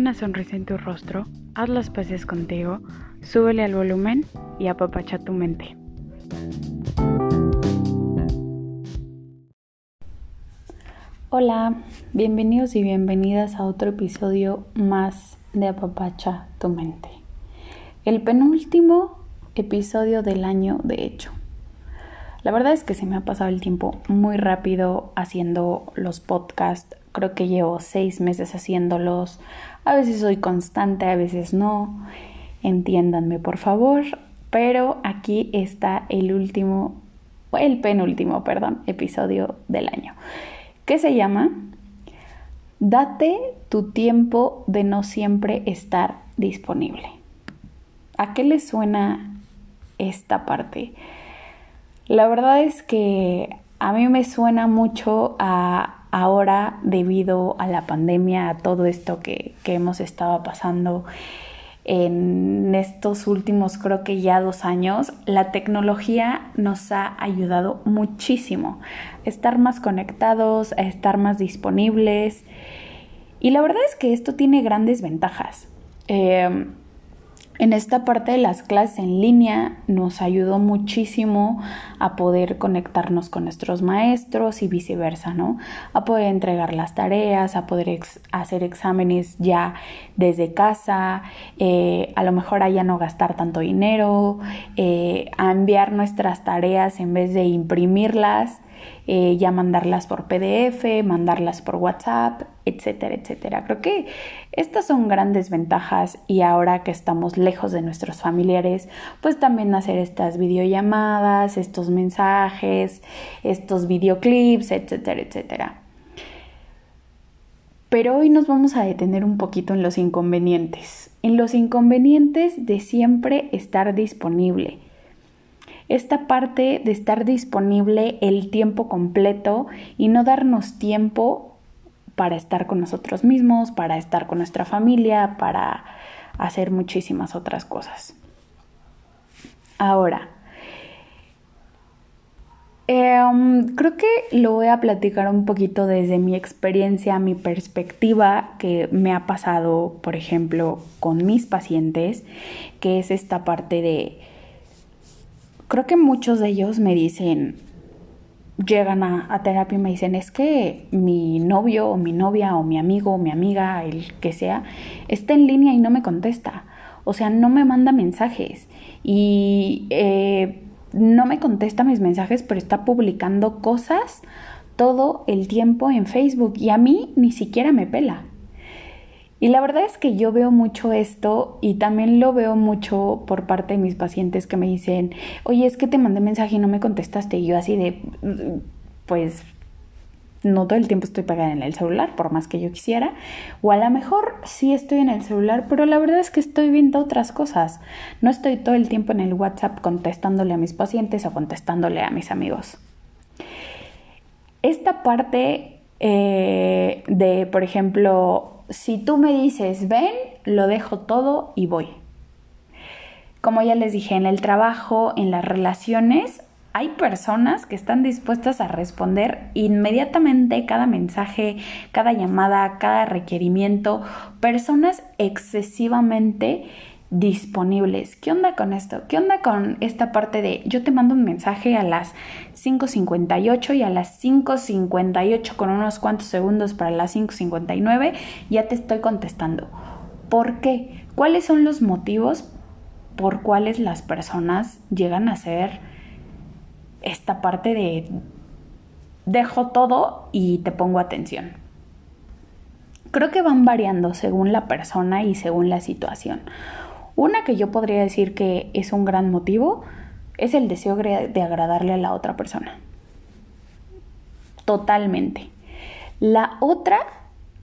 una sonrisa en tu rostro, haz las paces contigo, súbele al volumen y apapacha tu mente. Hola, bienvenidos y bienvenidas a otro episodio más de Apapacha tu mente. El penúltimo episodio del año, de hecho. La verdad es que se me ha pasado el tiempo muy rápido haciendo los podcasts. Creo que llevo seis meses haciéndolos. A veces soy constante, a veces no. Entiéndanme, por favor. Pero aquí está el último, el penúltimo, perdón, episodio del año. Que se llama Date tu tiempo de no siempre estar disponible. ¿A qué le suena esta parte? La verdad es que a mí me suena mucho a ahora debido a la pandemia, a todo esto que, que hemos estado pasando en estos últimos creo que ya dos años, la tecnología nos ha ayudado muchísimo a estar más conectados, a estar más disponibles. Y la verdad es que esto tiene grandes ventajas. Eh, en esta parte de las clases en línea nos ayudó muchísimo a poder conectarnos con nuestros maestros y viceversa, ¿no? A poder entregar las tareas, a poder hacer exámenes ya desde casa, eh, a lo mejor a ya no gastar tanto dinero, eh, a enviar nuestras tareas en vez de imprimirlas eh, ya mandarlas por PDF, mandarlas por WhatsApp, etcétera, etcétera. Creo que estas son grandes ventajas y ahora que estamos lejos de nuestros familiares, pues también hacer estas videollamadas, estos mensajes, estos videoclips, etcétera, etcétera. Pero hoy nos vamos a detener un poquito en los inconvenientes, en los inconvenientes de siempre estar disponible esta parte de estar disponible el tiempo completo y no darnos tiempo para estar con nosotros mismos, para estar con nuestra familia, para hacer muchísimas otras cosas. Ahora, em, creo que lo voy a platicar un poquito desde mi experiencia, mi perspectiva que me ha pasado, por ejemplo, con mis pacientes, que es esta parte de creo que muchos de ellos me dicen, llegan a, terapia y me dicen, es que mi novio o mi novia o mi amigo o mi amiga, el que sea, está en línea y no me contesta. O sea, no me manda mensajes y eh, no me contesta mis mensajes, pero está publicando cosas todo el tiempo en Facebook y a mí ni siquiera me pela. Y la verdad es que yo veo mucho esto y también lo veo mucho por parte de mis pacientes que me dicen, oye, es que te mandé mensaje y no me contestaste. Y yo así de, pues no todo el tiempo estoy pegada en el celular, por más que yo quisiera. O a lo mejor sí estoy en el celular, pero la verdad es que estoy viendo otras cosas. No estoy todo el tiempo en el WhatsApp contestándole a mis pacientes o contestándole a mis amigos. Esta parte eh, de, por ejemplo, si tú me dices, ven, lo dejo todo y voy. Como ya les dije, en el trabajo, en las relaciones, hay personas que están dispuestas a responder inmediatamente cada mensaje, cada llamada, cada requerimiento, personas excesivamente disponibles. ¿Qué onda con esto? ¿Qué onda con esta parte de yo te mando un mensaje a las 5.58 y a las 5.58 con unos cuantos segundos para las 5.59 ya te estoy contestando? ¿Por qué? ¿Cuáles son los motivos por cuales las personas llegan a hacer esta parte de dejo todo y te pongo atención? Creo que van variando según la persona y según la situación. Una que yo podría decir que es un gran motivo es el deseo de agradarle a la otra persona. Totalmente. La otra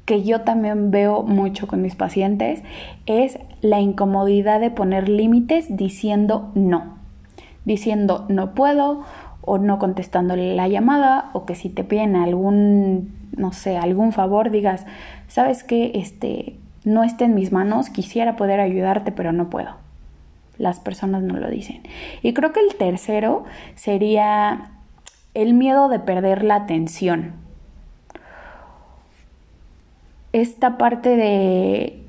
que yo también veo mucho con mis pacientes es la incomodidad de poner límites diciendo no. Diciendo no puedo o no contestándole la llamada o que si te piden algún, no sé, algún favor digas, ¿sabes qué? Este, no esté en mis manos, quisiera poder ayudarte, pero no puedo. Las personas no lo dicen. Y creo que el tercero sería el miedo de perder la atención. Esta parte de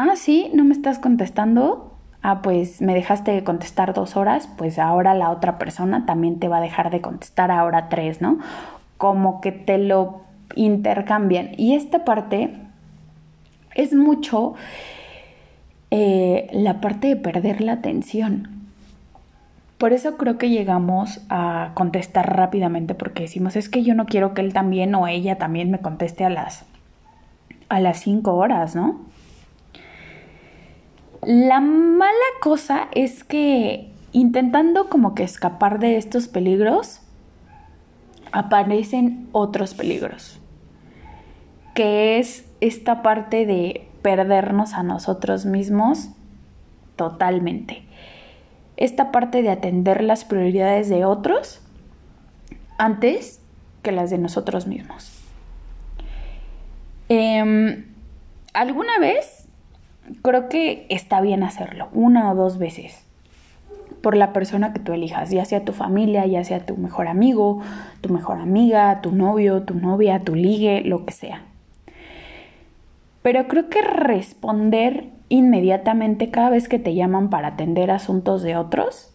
ah, sí, no me estás contestando, ah, pues me dejaste de contestar dos horas, pues ahora la otra persona también te va a dejar de contestar ahora tres, ¿no? Como que te lo intercambian. Y esta parte es mucho eh, la parte de perder la atención. Por eso creo que llegamos a contestar rápidamente porque decimos es que yo no quiero que él también o ella también me conteste a las a las cinco horas, ¿no? La mala cosa es que intentando como que escapar de estos peligros aparecen otros peligros, que es esta parte de perdernos a nosotros mismos totalmente esta parte de atender las prioridades de otros antes que las de nosotros mismos. Em, ¿Alguna vez? Creo que está bien hacerlo, una o dos veces, por la persona que tú elijas, ya sea tu familia, ya sea tu mejor amigo, tu mejor amiga, tu novio, tu novia, tu ligue, lo que sea. Pero creo que responder inmediatamente cada vez que te llaman para atender asuntos de otros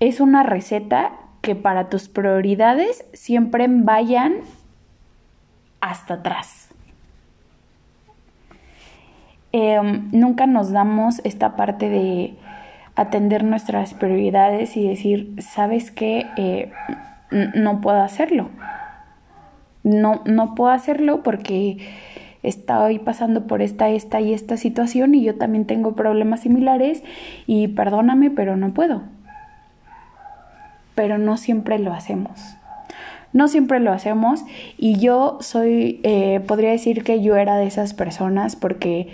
es una receta que para tus prioridades siempre vayan hasta atrás. Em, nunca nos damos esta parte de atender nuestras prioridades y decir, ¿sabes qué? Eh, no puedo hacerlo. No, no puedo hacerlo porque estoy pasando por esta, esta y esta situación y yo también tengo problemas similares y perdóname, pero no puedo. Pero no siempre lo hacemos. No siempre lo hacemos y yo soy, eh, podría decir que yo era de esas personas porque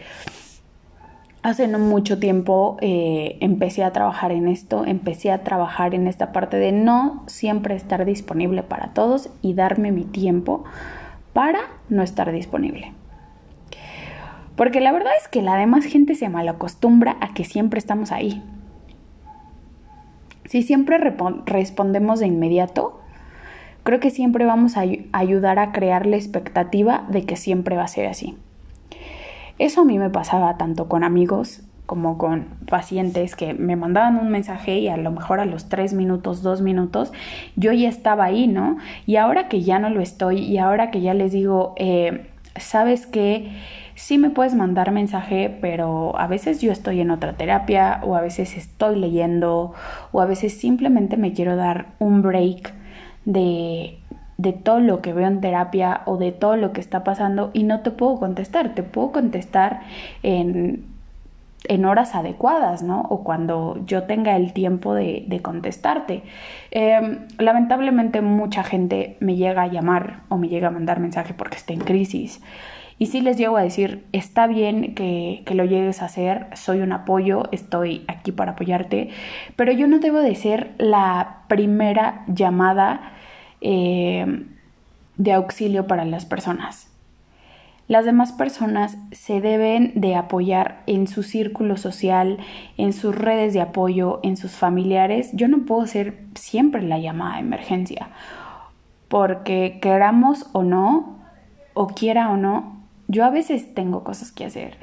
hace no mucho tiempo eh, empecé a trabajar en esto, empecé a trabajar en esta parte de no siempre estar disponible para todos y darme mi tiempo para no estar disponible. Porque la verdad es que la demás gente se malacostumbra a que siempre estamos ahí. Si siempre respondemos de inmediato, creo que siempre vamos a ayudar a crear la expectativa de que siempre va a ser así. Eso a mí me pasaba tanto con amigos como con pacientes que me mandaban un mensaje y a lo mejor a los tres minutos, dos minutos, yo ya estaba ahí, ¿no? Y ahora que ya no lo estoy y ahora que ya les digo, eh, ¿sabes qué? sí me puedes mandar mensaje, pero a veces yo estoy en otra terapia o a veces estoy leyendo o a veces simplemente me quiero dar un break de, de todo lo que veo en terapia o de todo lo que está pasando y no te puedo contestar, te puedo contestar en, en horas adecuadas, ¿no? O cuando yo tenga el tiempo de, contestarte. Em, lamentablemente mucha gente me llega a llamar o me llega a mandar mensaje porque está en crisis. Y sí les llego a decir, está bien que, lo llegues a hacer, soy un apoyo, estoy aquí para apoyarte, pero yo no debo de ser la primera llamada eh, de auxilio para las personas. Las demás personas se deben de apoyar en su círculo social, en sus redes de apoyo, en sus familiares. Yo no puedo ser siempre la llamada de emergencia, porque queramos o no, o quiera o no, yo a veces tengo cosas que hacer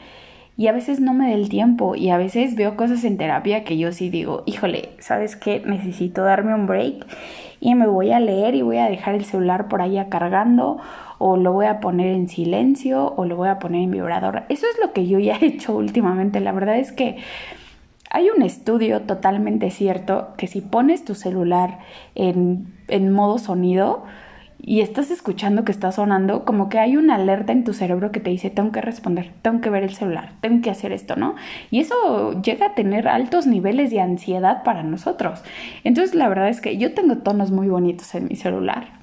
y a veces no me da el tiempo y a veces veo cosas en terapia que yo sí digo, híjole, ¿sabes qué? Necesito darme un break y me voy a leer y voy a dejar el celular por allá cargando o lo voy a poner en silencio o lo voy a poner en vibrador. Eso es lo que yo ya he hecho últimamente. La verdad es que hay un estudio totalmente cierto que si pones tu celular en, en modo sonido, y estás escuchando que está sonando, como que hay una alerta en tu cerebro que te dice, tengo que responder, tengo que ver el celular, tengo que hacer esto, ¿no? Y eso llega a tener altos niveles de ansiedad para nosotros. Entonces, la verdad es que yo tengo tonos muy bonitos en mi celular.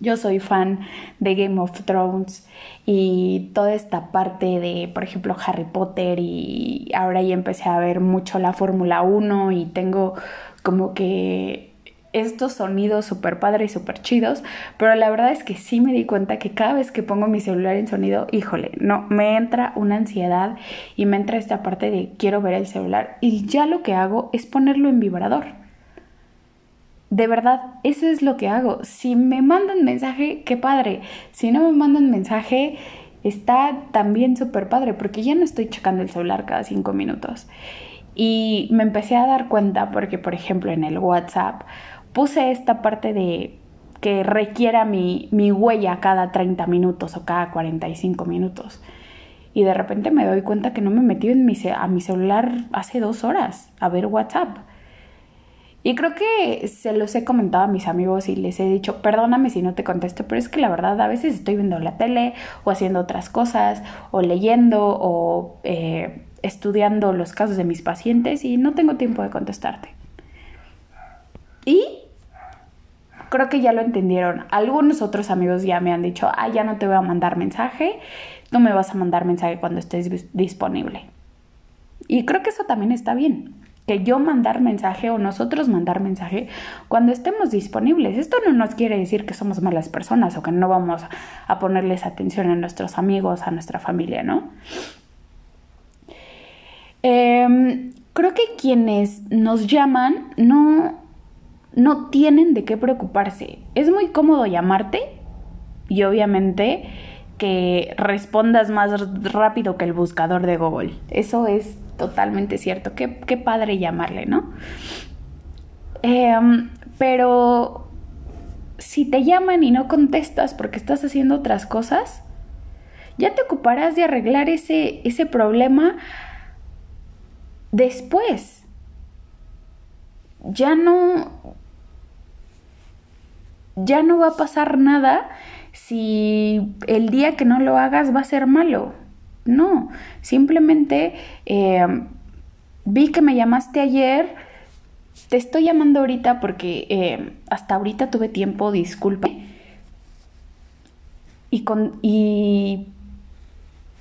Yo soy fan de Game of Thrones y toda esta parte de, por ejemplo, Harry Potter y ahora ya empecé a ver mucho la Fórmula 1 y tengo como que estos sonidos súper padres y súper chidos, pero la verdad es que sí me di cuenta que cada vez que pongo mi celular en sonido, híjole, no, me entra una ansiedad y me entra esta parte de quiero ver el celular y ya lo que hago es ponerlo en vibrador. De verdad, eso es lo que hago. Si me mandan mensaje, qué padre. Si no me mandan mensaje, está también súper padre porque ya no estoy checando el celular cada cinco minutos. Y me empecé a dar cuenta porque, por ejemplo, en el WhatsApp puse esta parte de que requiera mi, mi huella cada 30 minutos o cada 45 minutos. Y de repente me doy cuenta que no me metí en mi, a mi celular hace dos horas a ver WhatsApp. Y creo que se los he comentado a mis amigos y les he dicho, perdóname si no te contesto, pero es que la verdad a veces estoy viendo la tele o haciendo otras cosas o leyendo o eh, estudiando los casos de mis pacientes y no tengo tiempo de contestarte. Y creo que ya lo entendieron. Algunos otros amigos ya me han dicho, ah, ya no te voy a mandar mensaje, no me vas a mandar mensaje cuando estés disponible. Y creo que eso también está bien que yo mandar mensaje o nosotros mandar mensaje cuando estemos disponibles. Esto no nos quiere decir que somos malas personas o que no vamos a ponerles atención a nuestros amigos, a nuestra familia, ¿no? Em, creo que quienes nos llaman no, no tienen de qué preocuparse. Es muy cómodo llamarte y obviamente que respondas más rápido que el buscador de Google. Eso es totalmente cierto. Qué, padre llamarle, ¿no? Em, pero si te llaman y no contestas porque estás haciendo otras cosas, ya te ocuparás de arreglar ese, ese problema después. Ya no. Ya no va a pasar nada si el día que no lo hagas va a ser malo. No, simplemente eh, vi que me llamaste ayer, te estoy llamando ahorita porque eh, hasta ahorita tuve tiempo, disculpe. Y, con, y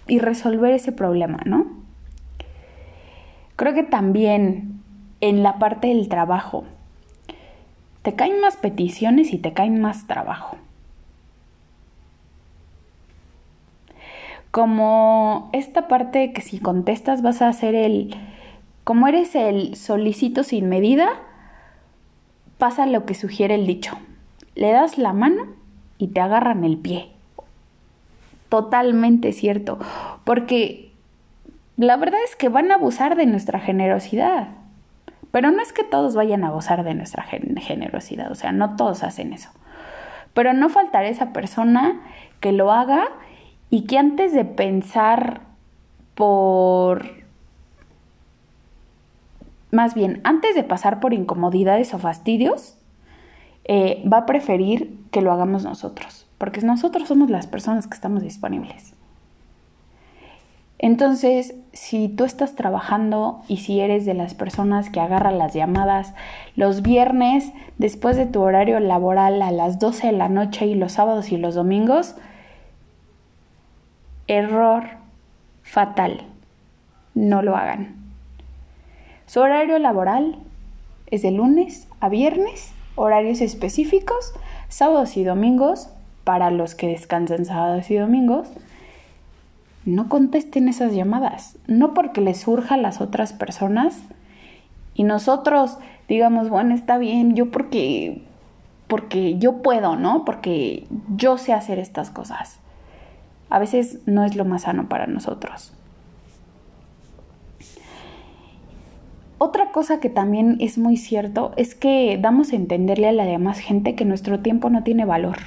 resolver ese problema, ¿no? Creo que también en la parte del trabajo, te caen más peticiones y te caen más trabajo. como esta parte que si contestas vas a hacer el, como eres el solicito sin medida, pasa lo que sugiere el dicho. Le das la mano y te agarran el pie. Totalmente cierto, porque la verdad es que van a abusar de nuestra generosidad. Pero no es que todos vayan a abusar de nuestra generosidad, o sea, no todos hacen eso. Pero no faltará esa persona que lo haga y que antes de pensar por... Más bien, antes de pasar por incomodidades o fastidios, eh, va a preferir que lo hagamos nosotros, porque nosotros somos las personas que estamos disponibles. Entonces, si tú estás trabajando y si eres de las personas que agarran las llamadas los viernes después de tu horario laboral a las 12 de la noche y los sábados y los domingos, Error fatal. No lo hagan. Su horario laboral es de lunes a viernes, horarios específicos, sábados y domingos, para los que descansan sábados y domingos. No contesten esas llamadas, no porque les surja a las otras personas y nosotros digamos, bueno, está bien, yo porque porque yo puedo, ¿no? Porque yo sé hacer estas cosas a veces no es lo más sano para nosotros. Otra cosa que también es muy cierto es que damos a entenderle a la demás gente que nuestro tiempo no tiene valor.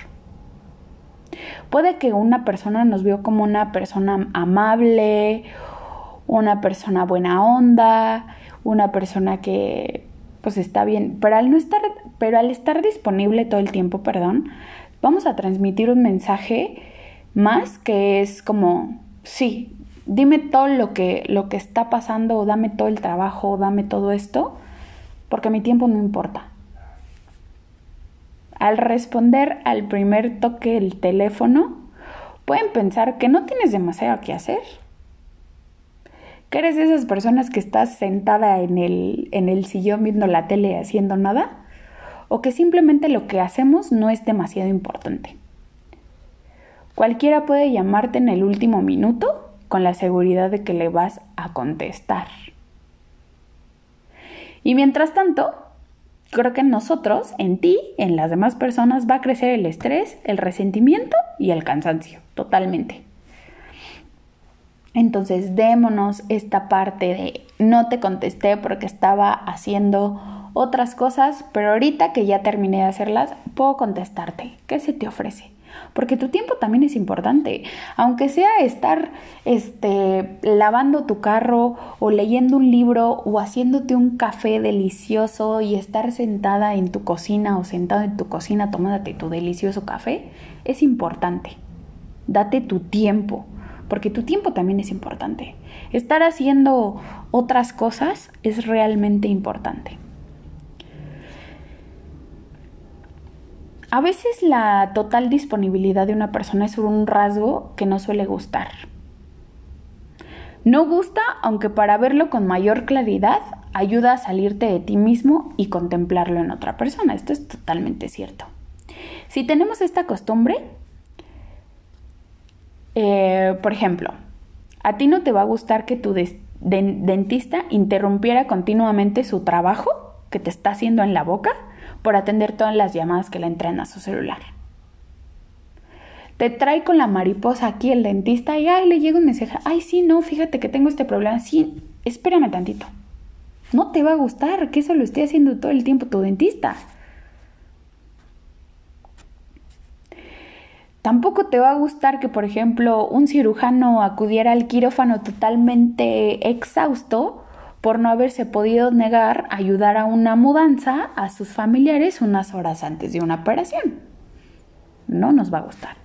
Puede que una persona nos vio como una persona amable, una persona buena onda, una persona que pues está bien, pero al no estar pero al estar disponible todo el tiempo, perdón, vamos a transmitir un mensaje más que es como, sí, dime todo lo que, lo que está pasando o dame todo el trabajo o dame todo esto, porque mi tiempo no importa. Al responder al primer toque del teléfono, pueden pensar que no tienes demasiado que hacer. Que eres de esas personas que estás sentada en el, en el sillón viendo la tele haciendo nada. O que simplemente lo que hacemos no es demasiado importante. Cualquiera puede llamarte en el último minuto con la seguridad de que le vas a contestar. Y mientras tanto, creo que en nosotros, en ti, en las demás personas, va a crecer el estrés, el resentimiento y el cansancio, totalmente. Entonces démonos esta parte de no te contesté porque estaba haciendo otras cosas, pero ahorita que ya terminé de hacerlas, puedo contestarte. ¿Qué se te ofrece? Porque tu tiempo también es importante. Aunque sea estar este, lavando tu carro o leyendo un libro o haciéndote un café delicioso y estar sentada en tu cocina o sentado en tu cocina tomándote tu delicioso café, es importante. Date tu tiempo porque tu tiempo también es importante. Estar haciendo otras cosas es realmente importante. A veces la total disponibilidad de una persona es un rasgo que no suele gustar. No gusta, aunque para verlo con mayor claridad ayuda a salirte de ti mismo y contemplarlo en otra persona. Esto es totalmente cierto. Si tenemos esta costumbre, eh, por ejemplo, a ti no te va a gustar que tu dentista interrumpiera continuamente su trabajo que te está haciendo en la boca por atender todas las llamadas que le entran a su celular. Te trae con la mariposa aquí el dentista y ay, le llega un mensaje, ay, sí, no, fíjate que tengo este problema, sí, espérame tantito. No te va a gustar que eso lo esté haciendo todo el tiempo tu dentista. Tampoco te va a gustar que, por ejemplo, un cirujano acudiera al quirófano totalmente exhausto por no haberse podido negar ayudar a una mudanza a sus familiares unas horas antes de una operación. No nos va a gustar.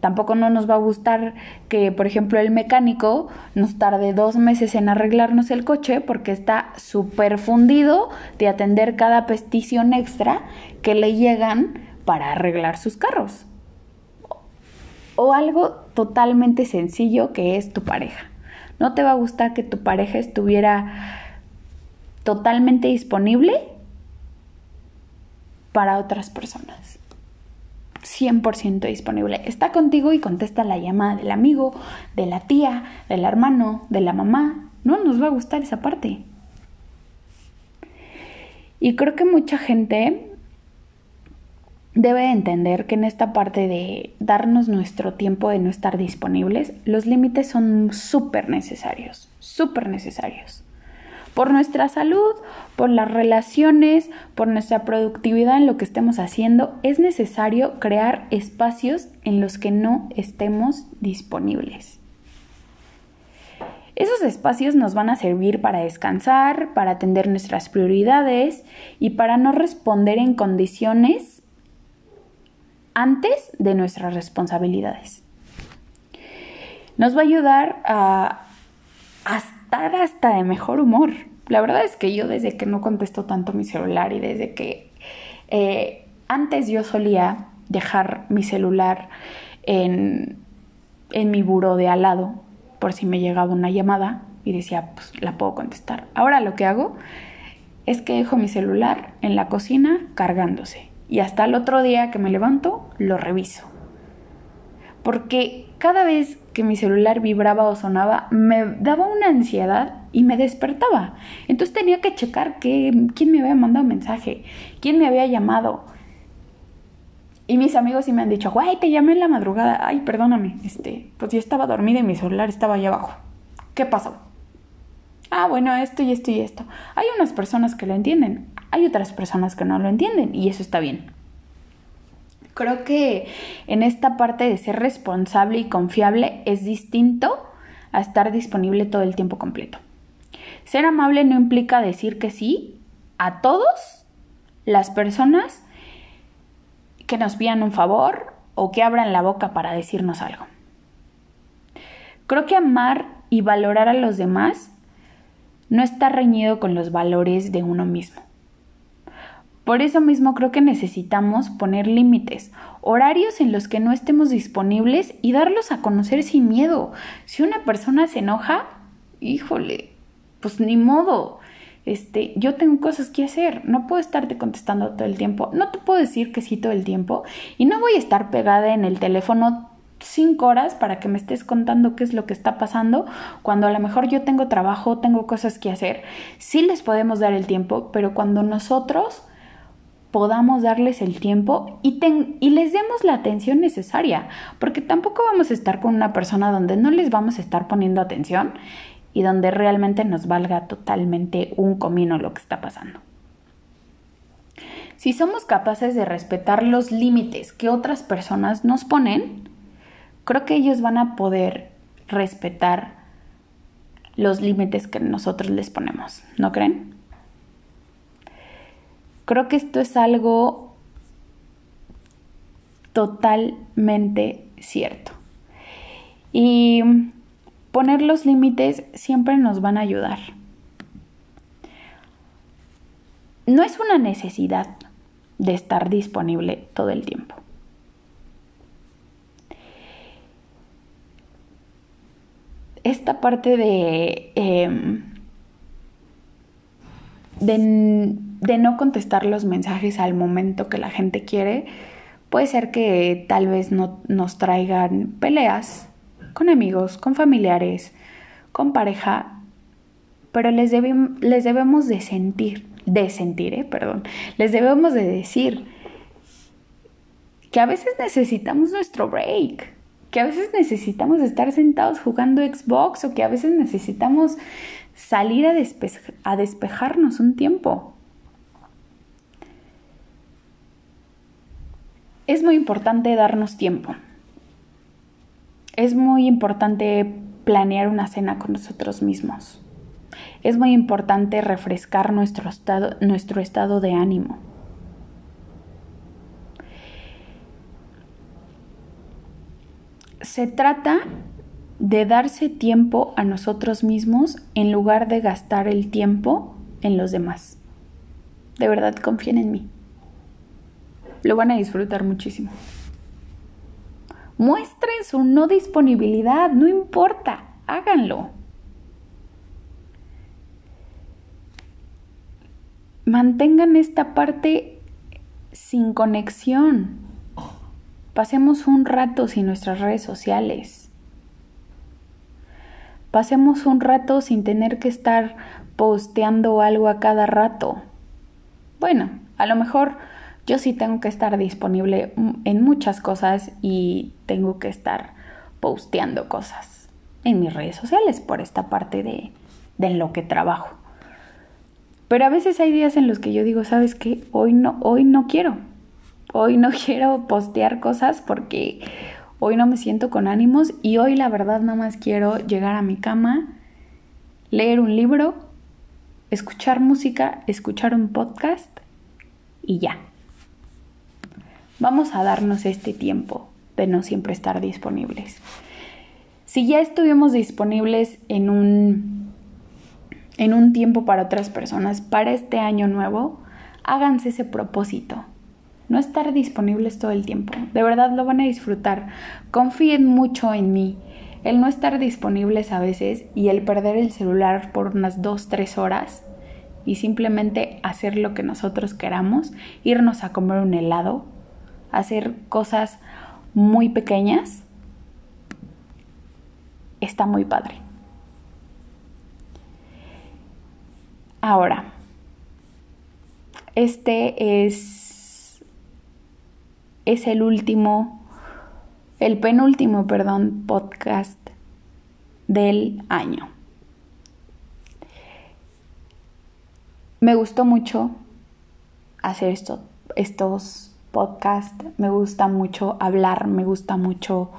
Tampoco no nos va a gustar que, por ejemplo, el mecánico nos tarde dos meses en arreglarnos el coche porque está súper fundido de atender cada petición extra que le llegan para arreglar sus carros o algo totalmente sencillo que es tu pareja. No te va a gustar que tu pareja estuviera totalmente disponible para otras personas. 100% disponible. Está contigo y contesta la llamada del amigo, de la tía, del hermano, de la mamá. No nos va a gustar esa parte. Y creo que mucha gente debe entender que en esta parte de darnos nuestro tiempo de no estar disponibles, los límites son súper necesarios, súper necesarios. Por nuestra salud, por las relaciones, por nuestra productividad en lo que estemos haciendo, es necesario crear espacios en los que no estemos disponibles. Esos espacios nos van a servir para descansar, para atender nuestras prioridades y para no responder en condiciones antes de nuestras responsabilidades. Nos va a ayudar a, estar hasta de mejor humor. La verdad es que yo desde que no contesto tanto mi celular y desde que eh, antes yo solía dejar mi celular en, en mi buro de al lado por si me llegaba una llamada y decía, pues la puedo contestar. Ahora lo que hago es que dejo mi celular en la cocina cargándose y hasta el otro día que me levanto lo reviso. Porque cada vez que mi celular vibraba o sonaba me daba una ansiedad y me despertaba. Entonces tenía que checar quién me había mandado un mensaje, quién me había llamado. Y mis amigos sí me han dicho, güey, te llamé en la madrugada. Ay, perdóname, este, pues yo estaba dormida y mi celular estaba allá abajo. ¿Qué pasó? Ah, bueno, esto y esto y esto. Hay unas personas que lo entienden, hay otras personas que no lo entienden y eso está bien. Creo que en esta parte de ser responsable y confiable es distinto a estar disponible todo el tiempo completo. Ser amable no implica decir que sí a todos las personas que nos pidan un favor o que abran la boca para decirnos algo. Creo que amar y valorar a los demás no está reñido con los valores de uno mismo. Por eso mismo creo que necesitamos poner límites, horarios en los que no estemos disponibles y darlos a conocer sin miedo. Si una persona se enoja, híjole, pues ni modo. Este, yo tengo cosas que hacer, no puedo estarte contestando todo el tiempo, no te puedo decir que sí todo el tiempo y no voy a estar pegada en el teléfono cinco horas para que me estés contando qué es lo que está pasando, cuando a lo mejor yo tengo trabajo, tengo cosas que hacer. Sí les podemos dar el tiempo, pero cuando nosotros podamos darles el tiempo y, les demos la atención necesaria, porque tampoco vamos a estar con una persona donde no les vamos a estar poniendo atención y donde realmente nos valga totalmente un comino lo que está pasando. Si somos capaces de respetar los límites que otras personas nos ponen, creo que ellos van a poder respetar los límites que nosotros les ponemos, ¿no creen? Creo que esto es algo totalmente cierto. Y poner los límites siempre nos van a ayudar. No es una necesidad de estar disponible todo el tiempo. Esta parte de, em, de de no contestar los mensajes al momento que la gente quiere, puede ser que tal vez no nos traigan peleas con amigos, con familiares, con pareja, pero les, les debemos de sentir, de sentir, eh, perdón, les debemos de decir que a veces necesitamos nuestro break, que a veces necesitamos estar sentados jugando Xbox o que a veces necesitamos salir a, a despejarnos un tiempo. Es muy importante darnos tiempo. Es muy importante planear una cena con nosotros mismos. Es muy importante refrescar nuestro estado, nuestro estado de ánimo. Se trata de darse tiempo a nosotros mismos en lugar de gastar el tiempo en los demás. De verdad confíen en mí lo van a disfrutar muchísimo. Muestren su no disponibilidad, no importa, háganlo. Mantengan esta parte sin conexión. Pasemos un rato sin nuestras redes sociales. Pasemos un rato sin tener que estar posteando algo a cada rato. Bueno, a lo mejor yo sí tengo que estar disponible en muchas cosas y tengo que estar posteando cosas en mis redes sociales por esta parte de, de lo que trabajo. Pero a veces hay días en los que yo digo, ¿sabes qué? Hoy no, hoy no quiero. Hoy no quiero postear cosas porque hoy no me siento con ánimos y hoy la verdad nada más quiero llegar a mi cama, leer un libro, escuchar música, escuchar un podcast y ya. Vamos a darnos este tiempo de no siempre estar disponibles. Si ya estuvimos disponibles en un, en un tiempo para otras personas, para este año nuevo, háganse ese propósito. No estar disponibles todo el tiempo. De verdad lo van a disfrutar. Confíen mucho en mí. El no estar disponibles a veces y el perder el celular por unas dos, tres horas y simplemente hacer lo que nosotros queramos, irnos a comer un helado, hacer cosas muy pequeñas, está muy padre. Ahora, este es, es el último, el penúltimo, perdón, podcast del año. Me gustó mucho hacer esto, estos podcast, me gusta mucho hablar, me gusta mucho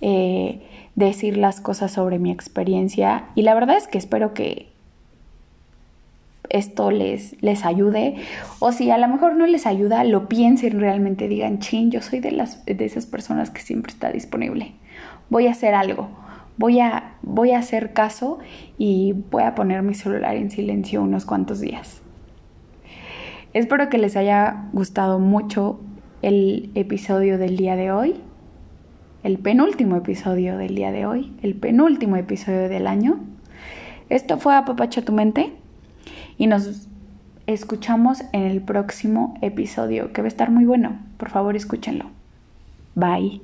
eh, decir las cosas sobre mi experiencia y la verdad es que espero que esto les, les ayude o si a lo mejor no les ayuda, lo piensen realmente, digan, chin, yo soy de, las, de esas personas que siempre está disponible, voy a hacer algo. Voy a, voy a hacer caso y voy a poner mi celular en silencio unos cuantos días. Espero que les haya gustado mucho el episodio del día de hoy, el penúltimo episodio del día de hoy, el penúltimo episodio del año. Esto fue Apapacha tu mente y nos escuchamos en el próximo episodio que va a estar muy bueno. Por favor, escúchenlo. Bye.